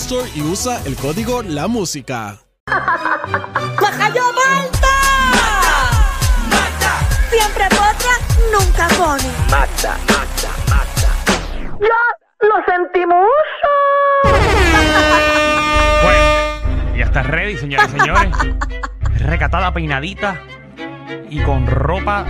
Store y usa el código La Música. ¡Majayo Malta! Siempre potra, nunca pone. ¡Ya lo sentimos! Bueno, ya está ready, señores y señores. Recatada, peinadita y con ropa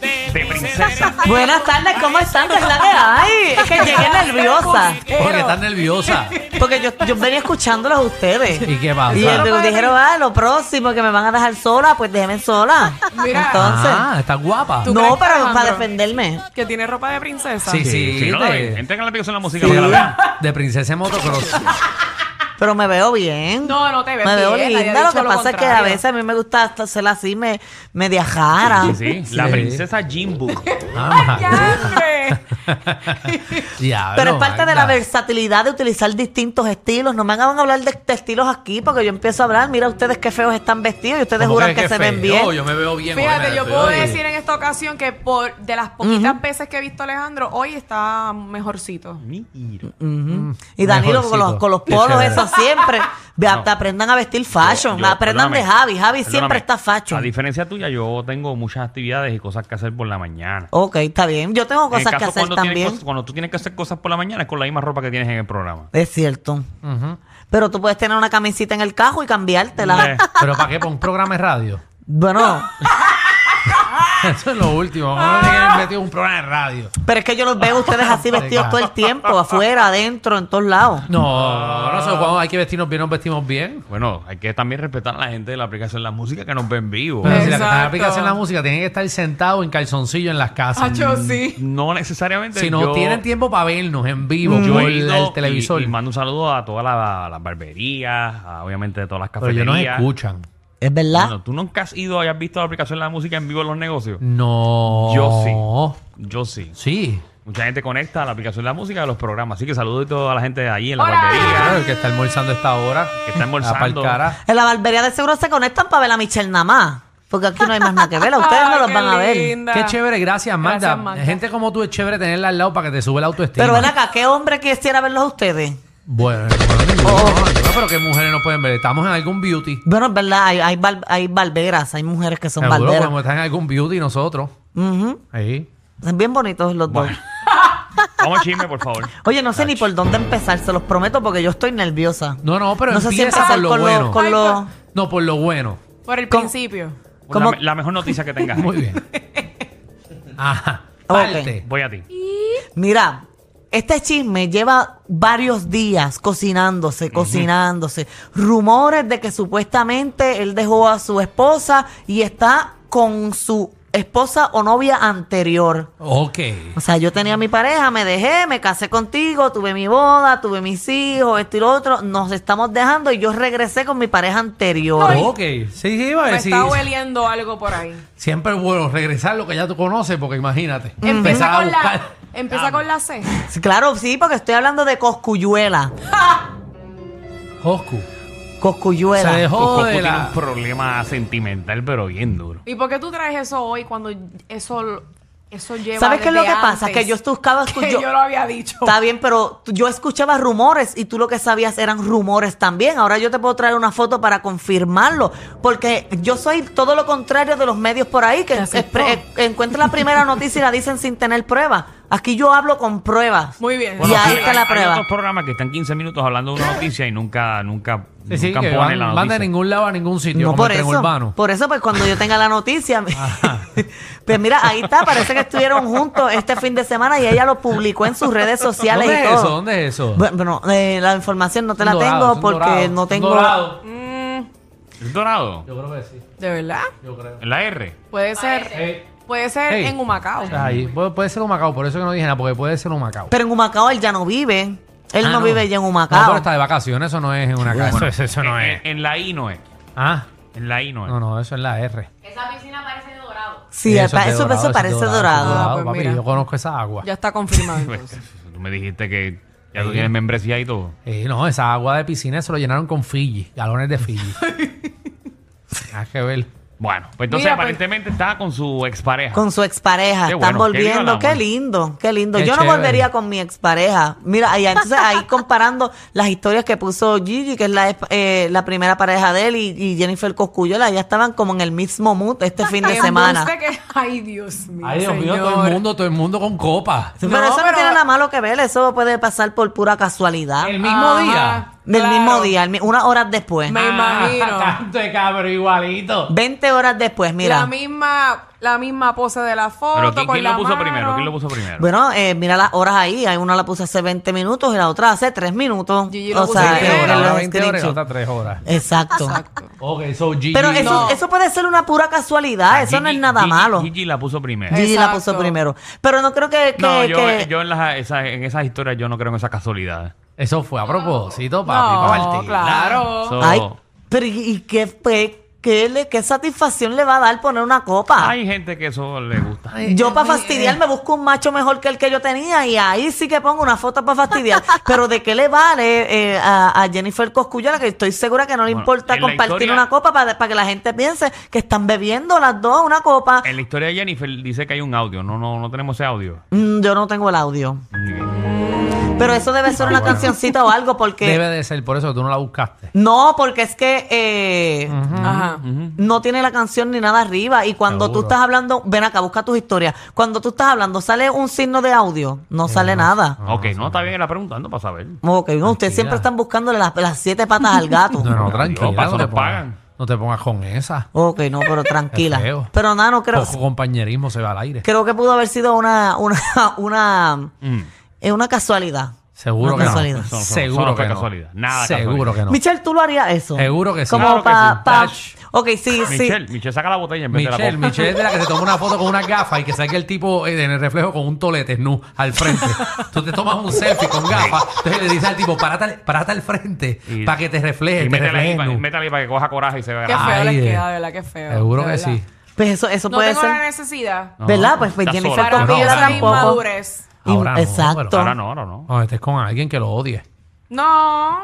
de princesa. Buenas tardes, ¿cómo están? ¿Qué es la que hay? Es que llegué nerviosa. Porque estás nerviosa. Porque yo, yo venía escuchándolos a ustedes. ¿Y qué pasa? Y ellos dijeron, ah, lo próximo que me van a dejar sola, pues déjenme sola. Mira. Entonces, Ah, estás guapa. ¿Tú no, crees para Alejandro- defenderme. Que tiene ropa de princesa. Sí, sí. No la ven, de, entren a la aplicación de la música sí, para que la vean. de princesa en motocross. Pero me veo bien. No, no te ves Me veo bien, nadie ha linda. Lo dicho que lo pasa es que a contrario. veces a mí me gusta hasta hacerla así, me, media jara. Sí, sí, la Sí. princesa Jimbo. Ah, ¡Diantre! diablo, Pero es parte de la Magda. versatilidad de utilizar distintos estilos. No me hagan hablar de, de estilos aquí porque yo empiezo a hablar. Mira ustedes qué feos están vestidos y ustedes ¿Cómo juran que que, qué se ven feo? bien. Yo me veo bien. Fíjate, yo puedo bien. decir en esta ocasión que por de las poquitas veces que he visto a Alejandro, hoy está mejorcito. Mira. Ujú. Y Danilo con los, Mejorcito. con los Qué polos, chévere. eso siempre. Ve, No. te aprendan a vestir fashion. Yo- aprendan de Javi. Javi siempre está fashion. A diferencia tuya, yo tengo muchas actividades y cosas que hacer por la mañana. Ok, está bien. Yo tengo cosas que hacer cuando tienes también. cosas- cuando tú tienes que hacer cosas por la mañana es con la misma ropa que tienes en el programa. Es cierto. Pero tú puedes tener una camisita en el cajo y cambiártela. Pero ¿para qué? ¿Para un programa de radio? Bueno, Eso es lo último. Haber metido un programa de radio. pero es que yo los veo a ustedes así vestidos todo el tiempo, afuera, adentro, en todos lados. No, no sé cuando hay que vestirnos bien, nos vestimos bien. Bueno, hay que también respetar a la gente de la aplicación de la música que nos ven vivo. Pero si la que está en la aplicación de la música tienen que estar sentados en calzoncillo en las casas. Hacho, sí. No necesariamente. Si no yo- tienen tiempo para vernos en vivo Yo por he ido el y- televisor. Y, mando un saludo a todas las las barberías, a, obviamente de todas las pero ellos nos escuchan. Es verdad. Bueno, ¿Tú nunca has ido y has visto la aplicación de la música en vivo en los negocios? No. Yo sí. Yo sí. Sí. Mucha gente conecta a la aplicación de la música a los programas. Así que saludo a la gente de ahí en la Hola. Claro, barbería. el que está almorzando a esta hora. Que está almorzando. En la barbería de seguro se conectan para ver a Michelle nada más. Porque aquí no hay más nada que ver. Ustedes no los van a ver. Qué chévere, gracias Magda. Gracias, Magda. Gente como tú es chévere tenerla al lado para que te sube la autoestima. Pero ven acá, ¿qué hombre quisiera verlos a ustedes? Bueno, no, ninguno, no, pero que mujeres no pueden ver. Estamos en algún beauty. Bueno, es verdad, hay, hay, bar- hay barberas, hay mujeres que son Seguro barberas. podemos estar en algún beauty nosotros. Ujú. Ahí. Son bien bonitos los dos. Bueno. Vamos a chisme, por favor. Oye, no sé ni por dónde empezar, se los prometo porque yo estoy nerviosa. No, no, pero no sé si empieza empezar por lo con bueno. lo, con Ay, lo- No, por lo bueno. Por el ¿Cómo? principio. ¿Cómo? La, la mejor noticia que tengas. Muy bien. Ajá. Ok. Parte. Voy a ti. Mira, este chisme lleva varios días cocinándose, cocinándose. Rumores de que supuestamente él dejó a su esposa y está con su esposa o novia anterior. Ok. O sea, yo tenía mi pareja, me dejé, me casé contigo, tuve mi boda, tuve mis hijos, esto y lo otro. Nos estamos dejando y yo regresé con mi pareja anterior. Ok. Sí, sí, iba a Me decir. está hueliendo algo por ahí. Siempre es bueno regresar lo que ya tú conoces, porque imagínate. Empieza Empezar a con la, buscar. Empieza con la C. Sí, Claro, sí, porque estoy hablando de Coscuyuela. Joscu. Coscuyuela. Se dejó Coco de tiene la. un problema sentimental, pero bien duro. ¿Y por qué tú traes eso hoy cuando eso, eso lleva ¿Sabes qué es lo desde que pasa? antes? Que yo escuchaba... Que yo- yo lo había dicho. Está bien, pero tú- yo escuchaba rumores y tú lo que sabías eran rumores también. Ahora yo te puedo traer una foto para confirmarlo, porque yo soy todo lo contrario de los medios por ahí, que Te aceptó. expre- eh, encuentran la primera noticia y la dicen sin tener pruebas. Aquí yo hablo con pruebas. Muy bien. Y ahí hay- está la prueba. Hay otros programas que están 15 minutos hablando de una noticia y nunca, nunca, Sí, sí, nunca que ponen van, la van noticia. de ningún lado a ningún sitio, No como por el eso. urbano. Por eso, pues cuando yo tenga la noticia. pues mira, ahí está. Parece que estuvieron juntos este fin de semana y ella lo publicó en sus redes sociales ¿Dónde y es todo. eso? ¿Dónde es eso? Bueno, bueno, eh, la información no te la dorado, tengo porque dorado, no tengo. dorado. ¿Es dorado? Yo creo que sí, ¿De verdad? yo creo. ¿En la R? Puede ser, Hey, puede ser Hey. en Humacao. ahí. Puede, puede ser un Macao, por eso que no dije nada, porque puede ser un Macao. Pero en Humacao él ya no vive. Él Ah, no, vive ya en No, Humacao. pero está de vacaciones, eso no es en una casa. eso, eso no en, es. en la I no es. Ah, En la I no es. no, no, eso es la R. Esa piscina parece de dorado. sí, Eso eso, es de eso, dorado, es parece de dorado. Ah, pues papi, mira. yo conozco esa agua. Ya está confirmado Pues, entonces. tú me dijiste que ya tú tienes membresía y todo. Eh, no, esa agua de piscina se lo llenaron con Fiji, galones de Fiji. Hay que ver. Bueno, pues entonces Mira, pues- aparentemente está con su expareja. Con su expareja. Qué Están bueno, qué viva el volviendo. Qué lindo, qué lindo. Qué Yo no chévere. volvería con mi expareja. Mira, y entonces ahí comparando las historias que puso Gigi, que es la, ex- eh, la primera pareja de él, y, y Jennifer Coscuyola, ya estaban como en el mismo mood este fin de Qué semana. embuste que- Ay, Dios mío. Ay, Dios mío, todo señor. el mundo, todo el mundo con copa. pero No, eso no pero- tiene nada malo que ver, eso puede pasar por pura casualidad. El mismo Ajá, día. Del claro. mismo día, mi- unas horas después. Me imagino. Ah, Canto de cabro igualito. 20 horas después, mira. La misma, la misma pose de la foto. Pero ¿quién, con quién la lo puso mano. primero? ¿Quién lo puso primero? Bueno, eh, mira las horas ahí. Hay una la puse hace 20 minutos y la otra hace 3 minutos. Gigi lo o puso sea, primero. en- en horas, los una 20 horas y screenshots. otra 3 horas. Exacto. Exacto. Ok, so Gigi. Pero eso, No. eso puede ser una pura casualidad. Ah, eso no Gigi- es nada Gigi- malo. Gigi la puso primero. Gigi la Exacto. puso primero. Pero no creo que. que- No, yo, que- yo en, las, esa- en esas historias yo no creo en esas casualidades. Eso fue a propósito, papi, No, para partir. claro. So- Ay, pero ¿y, y qué, pues, qué, le- qué satisfacción le va a dar poner una copa? Hay gente que eso le gusta. Yo para fastidiar me busco un macho mejor que el que yo tenía y ahí sí que pongo una foto para fastidiar. Pero ¿de qué le vale eh, a, a Jennifer Coscuyola que estoy segura que no le Bueno, importa en la compartir historia- una copa para, para que la gente piense que están bebiendo las dos una copa? En la historia de Jennifer dice que hay un audio. No, no, no tenemos ese audio. Mm, yo no tengo el audio. Mm. Pero eso debe ser una cancioncita o algo porque... Debe de ser, por eso tú no la buscaste. No, porque es que eh, Ajá. no tiene la canción ni nada arriba. Y cuando tú estás hablando, ven acá, busca tus historias. Cuando tú estás hablando, ¿sale un signo de audio? No sale nada. ok, no, está bien, la preguntando para saber. Ok, no, ustedes siempre están buscándole las, las siete patas al gato. No, no, eso no, te pagan. no te pongas con esa. Ok, no, pero tranquila. Pero nada, no creo. Poco compañerismo se va al aire. Creo que pudo haber sido una, una, una, Mm. Eh, una casualidad. Seguro Una que no. casualidad. Eso- eso- Seguro que no. casualidad. Nada Seguro que no. Michelle, ¿tú lo harías eso? Seguro que sí. Como Claro que pa, sí. pa- Touch. Ok, sí, sí. Michelle, Michelle saca la botella en vez de la Michelle, copa. Michelle es de la que se toma una foto con una gafa y que saque el tipo eh, en el reflejo con un tolete nu al frente. Tú te tomas un selfie con gafas, entonces le dices al tipo, parate, al- parate al frente Y- para que te refleje, Y te ahí, para, nu. métele ahí para que coja coraje y se vea. Qué grande. feo Ay, les queda, de verdad, qué feo. Seguro de que verdad. sí. Pues eso, eso No puede tengo ser. la necesidad. No, ¿Verdad? Pues, pues estás Jennifer sola. Para no, inmadurez. Y- Ahora no, exacto. pero- Ahora no, ahora no. No, estés con alguien que lo odie. No.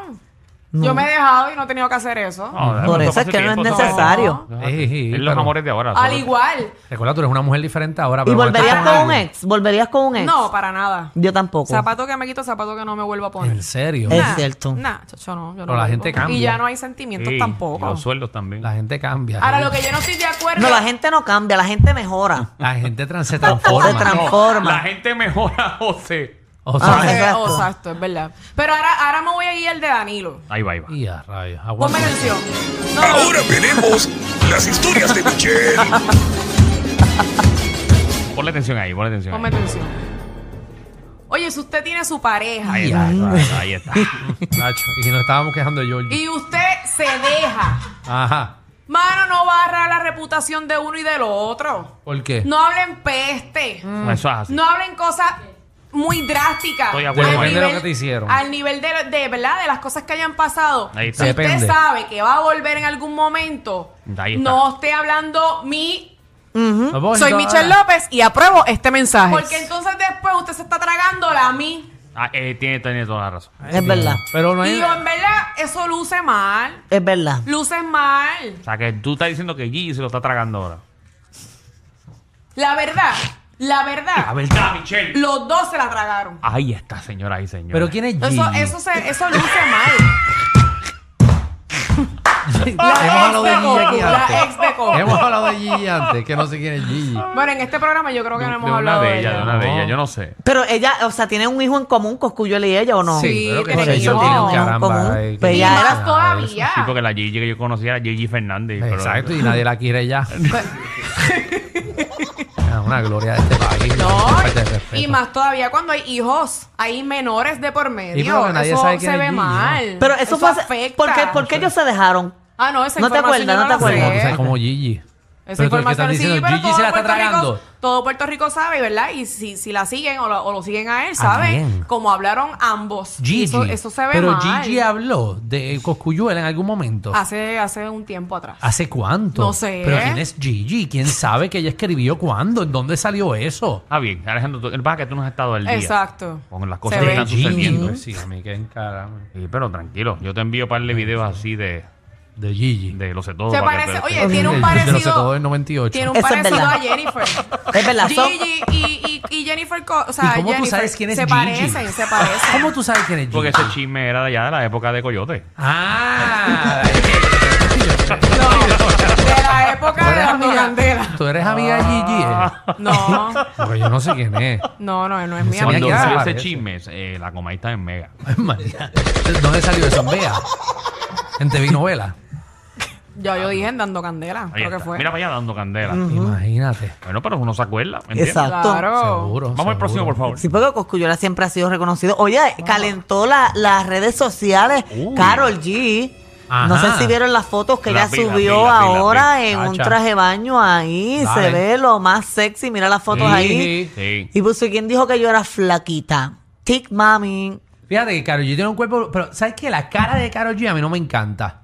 Yo me he dejado y no he tenido que hacer eso. No, Por eso es que no es necesario. los pero- amores de ahora. Al igual. Recuerda, tú eres una mujer diferente ahora. ¿Y pero volverías con un ex? ¿Volverías con un ex? No, para nada. Yo tampoco. Zapato que me quito, zapato que no me vuelvo a poner. En serio. Es Nah, cierto. Nah, chacho, no. Yo no Pero la gente cambia. Y ya no hay sentimientos Sí, y tampoco. Los sueldos también. La gente cambia. Ahora, lo que yo no estoy de acuerdo. No, la gente no cambia, la gente mejora. La gente trans- se transforma. La gente mejora, José. O Ah, sea, exacto. exacto, es verdad. Pero ahora, ahora me voy a ir al de Danilo. Ahí va, ahí va. y a rayos. aguanta. Ponme atención. No, Ahora veremos las historias de Michelle. Ponle atención ahí, ponle atención. ponme ahí. atención. Oye, si usted tiene su pareja Ahí está, ahí está, ahí está. Nacho, y si nos estábamos quejando de Georgie. y usted se deja, Ajá. mano, no barra la reputación de uno y del otro. ¿Por qué? No hablen peste. Eso es así. No hablen cosas muy drásticas. Estoy de acuerdo Al con Depende de nivel- lo que te hicieron. Al nivel de, de, ¿verdad? De las cosas que hayan pasado. Ahí está. Si usted sabe que va a volver en algún momento, Ahí está. no esté hablando mi... No puedo Soy decir Michelle. López y apruebo este mensaje. Porque entonces después usted se está tragándola a mí. Ah, eh, tiene, tiene toda la razón. Es verdad, Pero no hay. Digo, en verdad, eso luce mal. es verdad. Luce mal. O sea, que tú estás diciendo que Gigi se lo está tragando ahora. La verdad, la La verdad, verdad, Michelle. los dos se la tragaron. Ahí está, señora y señor. Pero ¿quién es Gigi? Eso, eso, se, eso luce mal. Hemos hablado de Gigi aquí Coco, la antes. ex de Coco. Hemos hablado de Gigi antes, que no sé quién es Gigi. Bueno, en este programa yo creo que De, no hemos de una hablado de de ellas, de ella. una de No. ellas, yo no sé. Pero ella, o sea, tiene un hijo en común, Coscuyuela y ella, ¿o no? Sí, pero que tiene un caramba. Pues ella era- todavía. Sí, porque la Gigi que yo conocía era Gigi Fernández. pero- Exacto, y nadie la quiere ya. Una gloria de este país. No, y más todavía cuando hay hijos, hay menores de por medio. Y pero que nadie eso sabe quién se es ve Gigi, ¿no? mal. Pero eso, fue hace- afecta. ¿por qué, por qué ellos se dejaron? Ah, no, esa ¿No te información acuerdas? yo ¿No te la sé. acuerdas? O sea, como Gigi. Esa Pero tú, ¿qué información sí, diciendo? pero Gigi todo se la está Puerto Rico- tragando. todo Puerto Rico sabe, ¿verdad? Y si, si la siguen o lo, o lo siguen a él, ¿A ¿saben? Como hablaron ambos. Gigi. Eso, eso se ve Pero mal. Gigi habló de Coscuyuela en algún momento. Hace, hace un tiempo atrás. ¿Hace cuánto? No sé. Pero ¿quién es Gigi? ¿Quién sabe que ella escribió cuándo? ¿En dónde salió eso? Ah, bien, Alejandro, tú, el pasa que tú no has estado al día. Exacto. Con las cosas que están Gigi. sucediendo. Sí, a mí que encarame. Sí, pero tranquilo, yo te envío un par de videos así de, De Gigi. de lo sé todo. Se parece, te- oye, tiene un De- de lo sé parecido. todo del 98. Tiene un Eso es parecido verdad. a Jennifer. Es verdad, son- Gigi y, y, y Jennifer, Co- o sea, ¿Y cómo tú Jennifer, sabes quién es se Gigi? parecen, se parecen. ¿Cómo tú sabes quién es Gigi? Porque ese chisme era de allá de la época de Coyote. Ah, De la época ¿Tú de eres la amiga, candela. ¿Tú eres amiga de Gigi? eh? No, Porque yo no sé quién es. no, no, no es mi Se me Cuando ¿quién amiga. salió ese parece? chisme, eh, la Comay está en Mega. Ay, María. ¿Dónde salió eso? En Bea. En TV Novela. Ya yo dije en Dando Candela, Ahí creo que está. fue. Mira para allá dando candela. Imagínate. Bueno, pero uno se acuerda. ¿me entiendes? Exacto. Claro. Seguro. Vamos al próximo, por favor. Sí, porque Cosculluela siempre ha sido reconocido. Oye, calentó la- las redes sociales. Uy. Carol G. Ajá. No sé si vieron las fotos que La ella vi, la subió vi, la vi, la vi. ahora en un Chacha. traje de baño ahí. Dale. Se ve lo más sexy. Mira las fotos Sí. ahí. Sí. Y puso, ¿quién dijo que yo era flaquita? Tic Mami. Fíjate que Karol G tiene un cuerpo. Pero, ¿sabes qué? La cara de Karol G a mí no me encanta.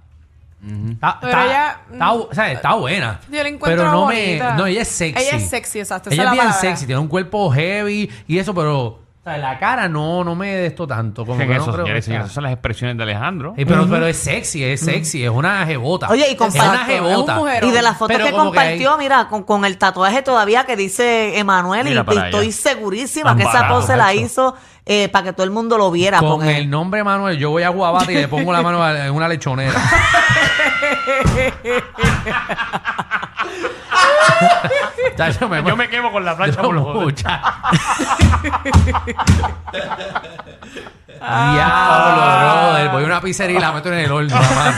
Está, Pero está- ella- está bu- ¿sabes? está buena. Yo la encuentro pero no bonita. me. No, ella es sexy. Ella es sexy, exacto, esa Ella es es la bien palabra. sexy, tiene un cuerpo heavy y eso, pero. ¿Sabes? La cara no, no me de esto tanto. Como Que no eso, creo señores que señores, sea. esas son las expresiones de Alejandro. Sí, pero, pero es sexy, es sexy, es una jebota. Oye, y es una es jebota. un mujerón. Y de las fotos Pero que como que compartió, hay- mira, con, con el tatuaje todavía que dice Emanuel, y Mira para estoy allá. segurísima Tan que esa barato, pose la macho. hizo eh, para que todo el mundo lo viera. Con porque- el nombre Manuel, yo voy a Guabate y le pongo la mano a- en una lechonera. Ya, yo me, Yo me quemo con la plancha por los. Diablo, brother. Voy a una pizzería y la meto en el horno, mano.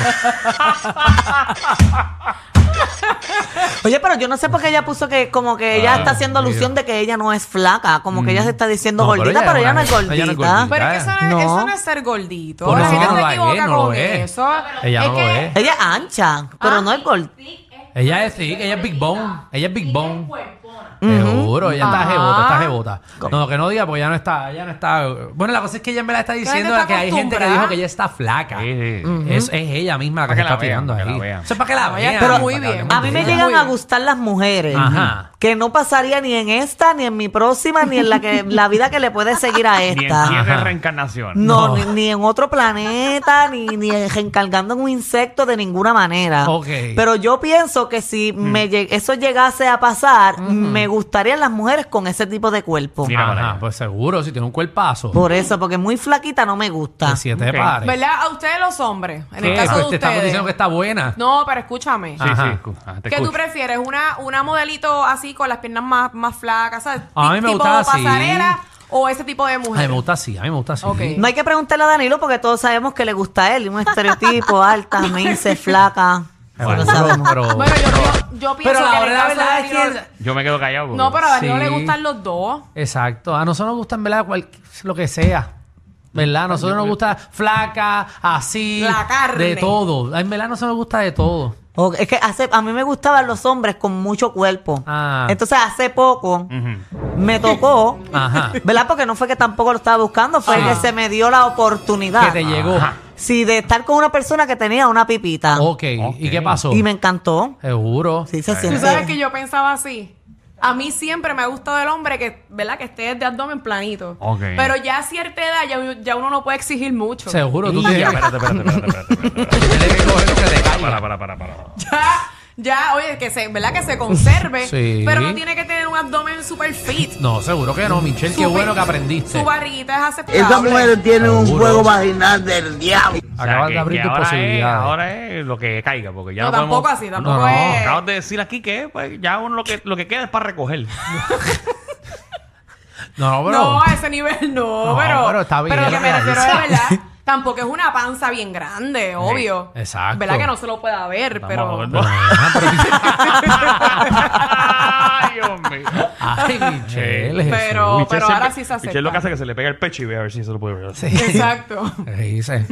Oye, pero yo no sé por qué ella puso que como que ella está haciendo alusión de que ella no es flaca, como que ella se está diciendo No, pero gordita, ella pero ella no una- es ella no es gordita. gordita. Pero es que eso no, es- No. eso no es ser gordito. Por la eso gente no se es, equivoca no lo con es. eso. Ella es no que- lo es. Ella es ancha, pero no es gordita. Ella es sí, ella es Big Bone. Ella es Big Bone. Seguro, ella está Ajá. jebota, está jebota. No, que no diga porque ella no está, ella no está. Bueno, la cosa es que ella me la está diciendo está que hay gente que acostumbrada. dijo que ella está flaca. Sí, sí. es, es ella misma la que Para se que la está tirando vean, para que ahí. la vean. Eso es para que la vean. está para muy bien. A mí me llegan a gustar las mujeres. Ajá. Que no pasaría ni en esta, ni en mi próxima, ni en la que la vida que le puede seguir a Ni en esta. siete Ajá. reencarnación. No, No. Ni, ni en otro planeta, ni, ni reencargando en un insecto de ninguna manera. Ok. Pero yo pienso que si me lleg- eso llegase a pasar, me gustarían las mujeres con ese tipo de cuerpo. Mira para Ajá, allá. pues seguro, si tiene un cuerpazo. Por eso, porque muy flaquita no me gusta. De siete Ok. pares. ¿Verdad? A ustedes los hombres, en ¿Qué? el caso Pues de te estamos ustedes. diciendo que está buena. No, pero escúchame. Sí, Ajá. sí. te ¿Qué tú escucho. prefieres? ¿Una, una modelito así con las piernas más, más flacas? ¿sabes? A mí me tipo gusta así. pasarela o ese tipo de A mí mujer? me gusta así, a mí me gusta así. Ok. No hay que preguntarle a Danilo porque todos sabemos que le gusta a él. Un estereotipo, alta, mince, flaca. Bueno, sabemos. pero, Bueno, yo, yo, yo pienso pero que la en el verdad, caso de verdad es que... Yo me quedo callado. porque- No, pero a Danilo Sí. le gustan los dos. Exacto. A nosotros nos gusta en verdad cual- lo que sea. ¿Verdad? A nosotros nos gusta flaca, así. La carne. De todo. En verdad a nosotros nos gusta de todo. Es que hace, a mí me gustaban los hombres con mucho cuerpo. Ah. Entonces hace poco me tocó, Ajá. ¿verdad? Porque no fue que tampoco lo estaba buscando, fue Sí. que se me dio la oportunidad. Que te llegó. Sí, de estar con una persona que tenía una pipita. Ok. Ok. ¿Y qué pasó? Y me encantó. Seguro. Sí, se Tú siente. sabes que yo pensaba así. A mí siempre me ha gustado el hombre que, ¿verdad? Que esté de abdomen planito. Ok. Pero ya a cierta edad ya, ya uno no puede exigir mucho. Seguro. Tú tienes, espérate, espérate, espérate, espérate, espérate, espérate. tienes que coger lo que te caiga. Para, para, para, para. Ya, Ya, oye, que se, ¿verdad? Que se conserve. Sí. Pero no tiene que tener un abdomen super fit. No, seguro que no, Michelle. Qué bueno que aprendiste. Su barriguita es aceptable. Esas mujeres tienen un Seguro. juego vaginal del diablo. O sea, Acabas de abrir tus ahora posibilidades. Es, ahora es lo que caiga, porque ya No, no, tampoco podemos- así, tampoco No, no. es. Acabas de decir aquí que pues, ya uno lo que, lo que queda es para recoger. No, no, pero. No, a ese nivel no, No, pero. pero está bien, Pero lo que me refiero es. ¿verdad? Tampoco es una panza bien grande, obvio. exacto. ¿Verdad que no se lo pueda ver? Vamos pero. Ay, mío. pero- Michelle. Pero-. Michelle ahora sí se acepta. Michelle lo que hace es que se le pega el pecho y ve a ver si se lo puede ver. Sí. Exacto. Le dice,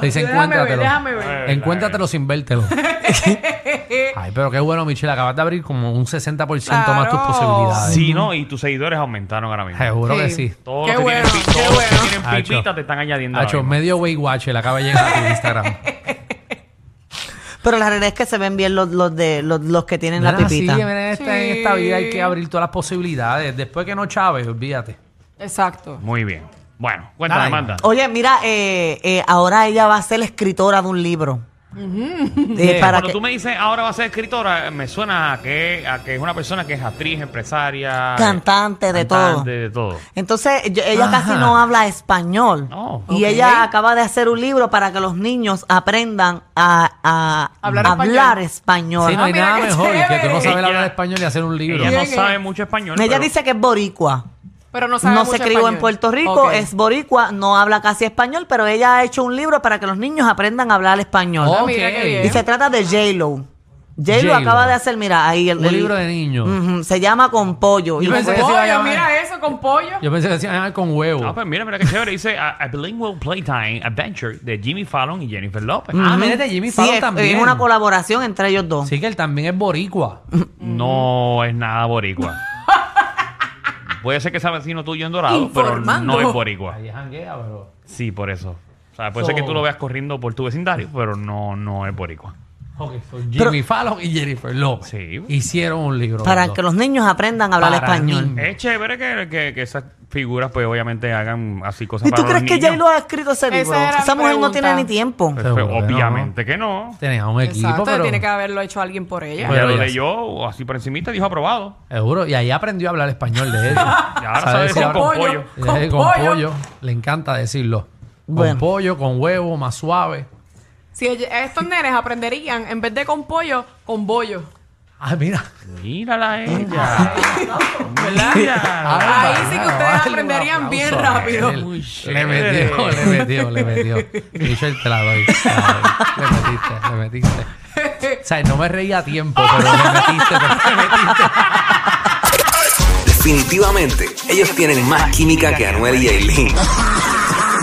le dice Déjame ver, encuéntratelo. déjame ver. Encuéntratelo sin vértelo. Ay, pero qué bueno, Michelle. Acabas de abrir como un 60% más tus Claro. posibilidades. Sí, ¿no? Y tus seguidores aumentaron ahora mismo. Seguro que Sí. Todos Qué los que bueno, tienen, pi- qué todos los que bueno. tienen Hacho. pipita te están añadiendo. Ahora mismo. medio Weight Watch, le acaba de llegar a tu Instagram. Pero la realidad es que se ven bien los, los de los, los que tienen la pipita. sí, en, esta, en esta vida hay que abrir todas las posibilidades. Después que no chave, olvídate. Exacto. Muy bien. Bueno, cuéntame, Dale. Amanda. Oye, mira, eh, eh, ahora ella va a ser la escritora de un libro. Eh, para Cuando que- tú me dices ahora va a ser escritora, me suena a que, a que es una persona que es actriz, empresaria, Cantante, de todo. cantante, de todo. Entonces, yo- ella Ajá. casi no habla español. Oh, y ella acaba de hacer un libro para que los niños aprendan a, a Hablar hablar, español. español. Sí, no hay Ah, nada mejor que tú no chévere. sabes hablar español y hacer un libro. Ella no sabe eh. mucho español. Ella pero- dice que es boricua. Pero no sabe No mucho se crió español. en Puerto Rico, Ok. es boricua, no habla casi español, pero ella ha hecho un libro para que los niños aprendan a hablar español. Ah, mira qué bien. Y se trata de J-Lo. J-Lo J-Lo. acaba de hacer, mira, ahí el, Un el- libro de niños. Ujú, se llama Con Pollo. Yo Y pensé que se iba a Pollo, llamar- mira eso con pollo. Yo pensé que decían ah, con huevo. Ah, pues mira, mira qué chévere. Dice a, a Bilingual Playtime Adventure de Jimmy Fallon y Jennifer Lopez. Ah, mira, de Jimmy Sí, Fallon es, también. es una colaboración entre ellos dos. Sí, que él también es boricua. No es nada boricua. Puede ser que sea vecino tuyo en Dorado, pero no es boricua. Ahí janguea, pero... Sí, por eso. O sea, puede ser que tú lo veas corriendo por tu vecindario, pero no, no es boricua. Ok, so Jimmy Fallon y Jennifer Lopez Sí. hicieron un libro. Para los que dos. los niños aprendan a hablar Para español. niños. Es chévere que, que, que esas figuras, pues obviamente hagan así cosas ¿Y tú para crees los que niños. J-Lo ha escrito ese Esa libro? era Esa mujer no pregunta. tiene ni tiempo. Pues, Seguro pues, que obviamente que no. Tenía un equipo, Exacto, pero... tiene que haberlo hecho alguien por ella. Ella lo ya leyó así por encimita y dijo aprobado. Seguro, y ahí aprendió a hablar español de él. Y ahora sabe decir con pollo. Con con pollo. pollo. Le encanta decirlo. Con Bueno. pollo, con huevo, más suave. Si estos nenes aprenderían, en vez de con pollo, con bollo. Ah, mira. Mírala a ella. Mira. Ahí sí que ustedes aprenderían bien rápido. Le metió, le metió, le metió. Michelle, te la doy. te la doy. Le metiste, le metiste. O sea, no me reía a tiempo, pero le metiste, pero le metiste. Definitivamente, ellos tienen más química que Anuel y Aileen.